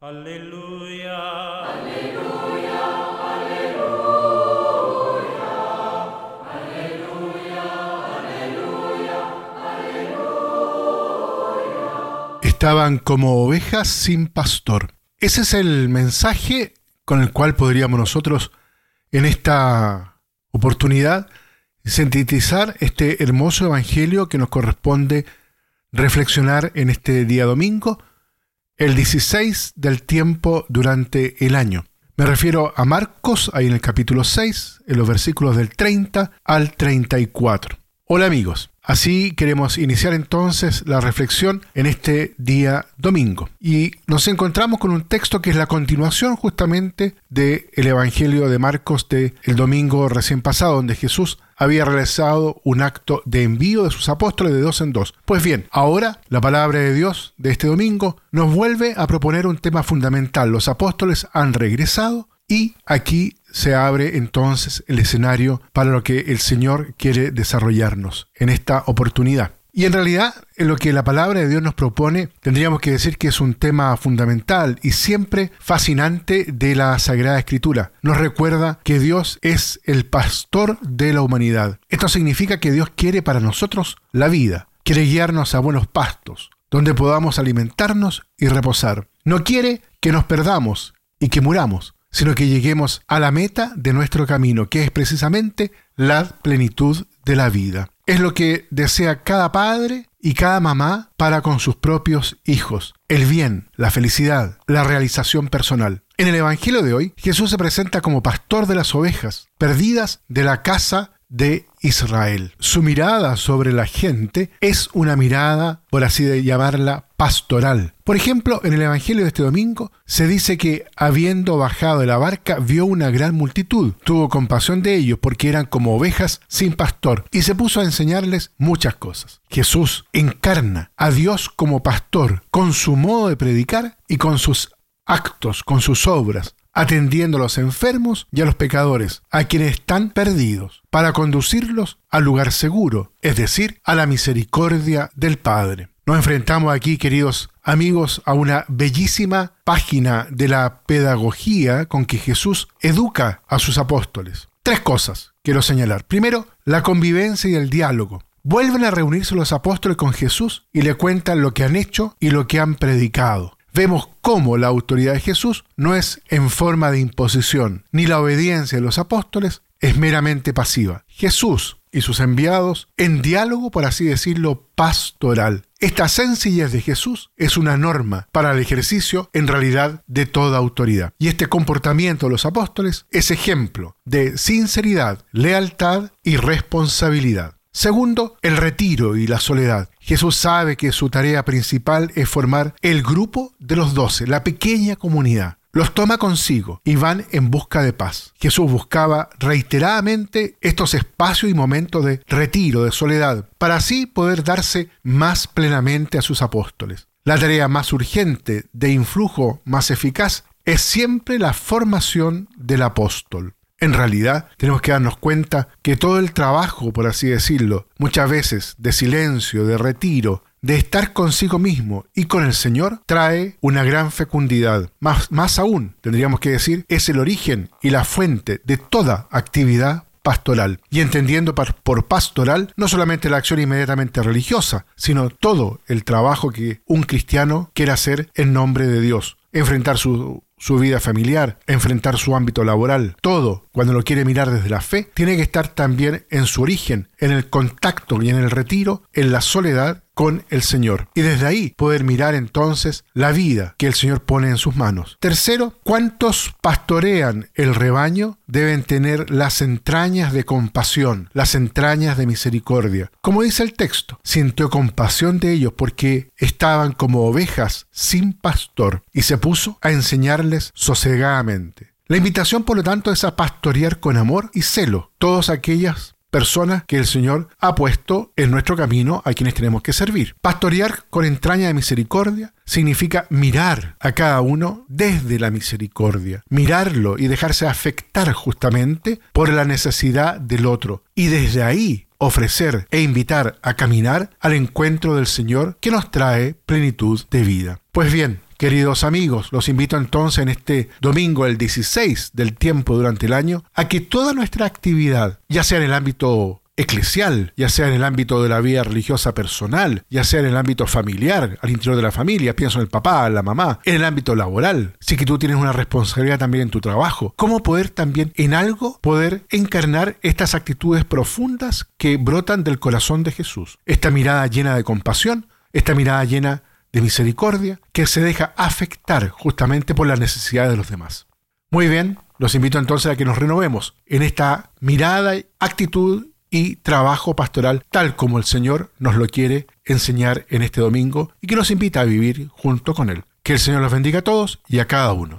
Aleluya. Aleluya, aleluya, aleluya, aleluya, Estaban como ovejas sin pastor. Ese es el mensaje con el cual podríamos nosotros en esta oportunidad sintetizar este hermoso evangelio que nos corresponde reflexionar en este día domingo el 16 del tiempo durante el año. Me refiero a Marcos, ahí en el capítulo 6, en los versículos del 30 al 34. Hola amigos, así queremos iniciar entonces la reflexión en este día domingo. Y nos encontramos con un texto que es la continuación justamente del Evangelio de Marcos del el domingo recién pasado, donde Jesús había realizado un acto de envío de sus apóstoles de dos en dos. Pues bien, ahora la palabra de Dios de este domingo nos vuelve a proponer un tema fundamental. Los apóstoles han regresado y aquí se abre entonces el escenario para lo que el Señor quiere desarrollarnos en esta oportunidad. Y en realidad, en lo que la palabra de Dios nos propone, tendríamos que decir que es un tema fundamental y siempre fascinante de la Sagrada Escritura. Nos recuerda que Dios es el pastor de la humanidad. Esto significa que Dios quiere para nosotros la vida, quiere guiarnos a buenos pastos, donde podamos alimentarnos y reposar. No quiere que nos perdamos y que muramos, sino que lleguemos a la meta de nuestro camino, que es precisamente la plenitud de la vida. Es lo que desea cada padre y cada mamá para con sus propios hijos. El bien, la felicidad, la realización personal. En el Evangelio de hoy, Jesús se presenta como pastor de las ovejas, perdidas de la casa de Israel. Su mirada sobre la gente es una mirada, por así de llamarla, pastoral. Por ejemplo, en el Evangelio de este domingo se dice que habiendo bajado de la barca vio una gran multitud, tuvo compasión de ellos porque eran como ovejas sin pastor y se puso a enseñarles muchas cosas. Jesús encarna a Dios como pastor con su modo de predicar y con sus actos, con sus obras, atendiendo a los enfermos y a los pecadores, a quienes están perdidos, para conducirlos al lugar seguro, es decir, a la misericordia del Padre. Nos enfrentamos aquí, queridos amigos, a una bellísima página de la pedagogía con que Jesús educa a sus apóstoles. Tres cosas quiero señalar. Primero, la convivencia y el diálogo. Vuelven a reunirse los apóstoles con Jesús y le cuentan lo que han hecho y lo que han predicado vemos cómo la autoridad de Jesús no es en forma de imposición, ni la obediencia de los apóstoles es meramente pasiva. Jesús y sus enviados en diálogo, por así decirlo, pastoral. Esta sencillez de Jesús es una norma para el ejercicio en realidad de toda autoridad. Y este comportamiento de los apóstoles es ejemplo de sinceridad, lealtad y responsabilidad. Segundo, el retiro y la soledad. Jesús sabe que su tarea principal es formar el grupo de los doce, la pequeña comunidad. Los toma consigo y van en busca de paz. Jesús buscaba reiteradamente estos espacios y momentos de retiro, de soledad, para así poder darse más plenamente a sus apóstoles. La tarea más urgente, de influjo más eficaz, es siempre la formación del apóstol. En realidad, tenemos que darnos cuenta que todo el trabajo, por así decirlo, muchas veces de silencio, de retiro, de estar consigo mismo y con el Señor, trae una gran fecundidad. Más, más aún, tendríamos que decir, es el origen y la fuente de toda actividad pastoral. Y entendiendo por pastoral no solamente la acción inmediatamente religiosa, sino todo el trabajo que un cristiano quiere hacer en nombre de Dios. Enfrentar su, su vida familiar, enfrentar su ámbito laboral, todo, cuando lo quiere mirar desde la fe, tiene que estar también en su origen, en el contacto y en el retiro, en la soledad con el Señor. Y desde ahí poder mirar entonces la vida que el Señor pone en sus manos. Tercero, ¿cuántos pastorean el rebaño? Deben tener las entrañas de compasión, las entrañas de misericordia. Como dice el texto, sintió compasión de ellos porque estaban como ovejas sin pastor y se puso a enseñarles sosegadamente. La invitación, por lo tanto, es a pastorear con amor y celo todas aquellas personas que el Señor ha puesto en nuestro camino a quienes tenemos que servir. Pastorear con entraña de misericordia significa mirar a cada uno desde la misericordia, mirarlo y dejarse afectar justamente por la necesidad del otro y desde ahí ofrecer e invitar a caminar al encuentro del Señor que nos trae plenitud de vida. Pues bien, Queridos amigos, los invito entonces en este domingo, el 16 del tiempo durante el año, a que toda nuestra actividad, ya sea en el ámbito eclesial, ya sea en el ámbito de la vida religiosa personal, ya sea en el ámbito familiar, al interior de la familia, pienso en el papá, en la mamá, en el ámbito laboral, sí que tú tienes una responsabilidad también en tu trabajo, cómo poder también en algo poder encarnar estas actitudes profundas que brotan del corazón de Jesús, esta mirada llena de compasión, esta mirada llena de misericordia, que se deja afectar justamente por las necesidades de los demás. Muy bien, los invito entonces a que nos renovemos en esta mirada, actitud y trabajo pastoral tal como el Señor nos lo quiere enseñar en este domingo y que nos invita a vivir junto con Él. Que el Señor los bendiga a todos y a cada uno.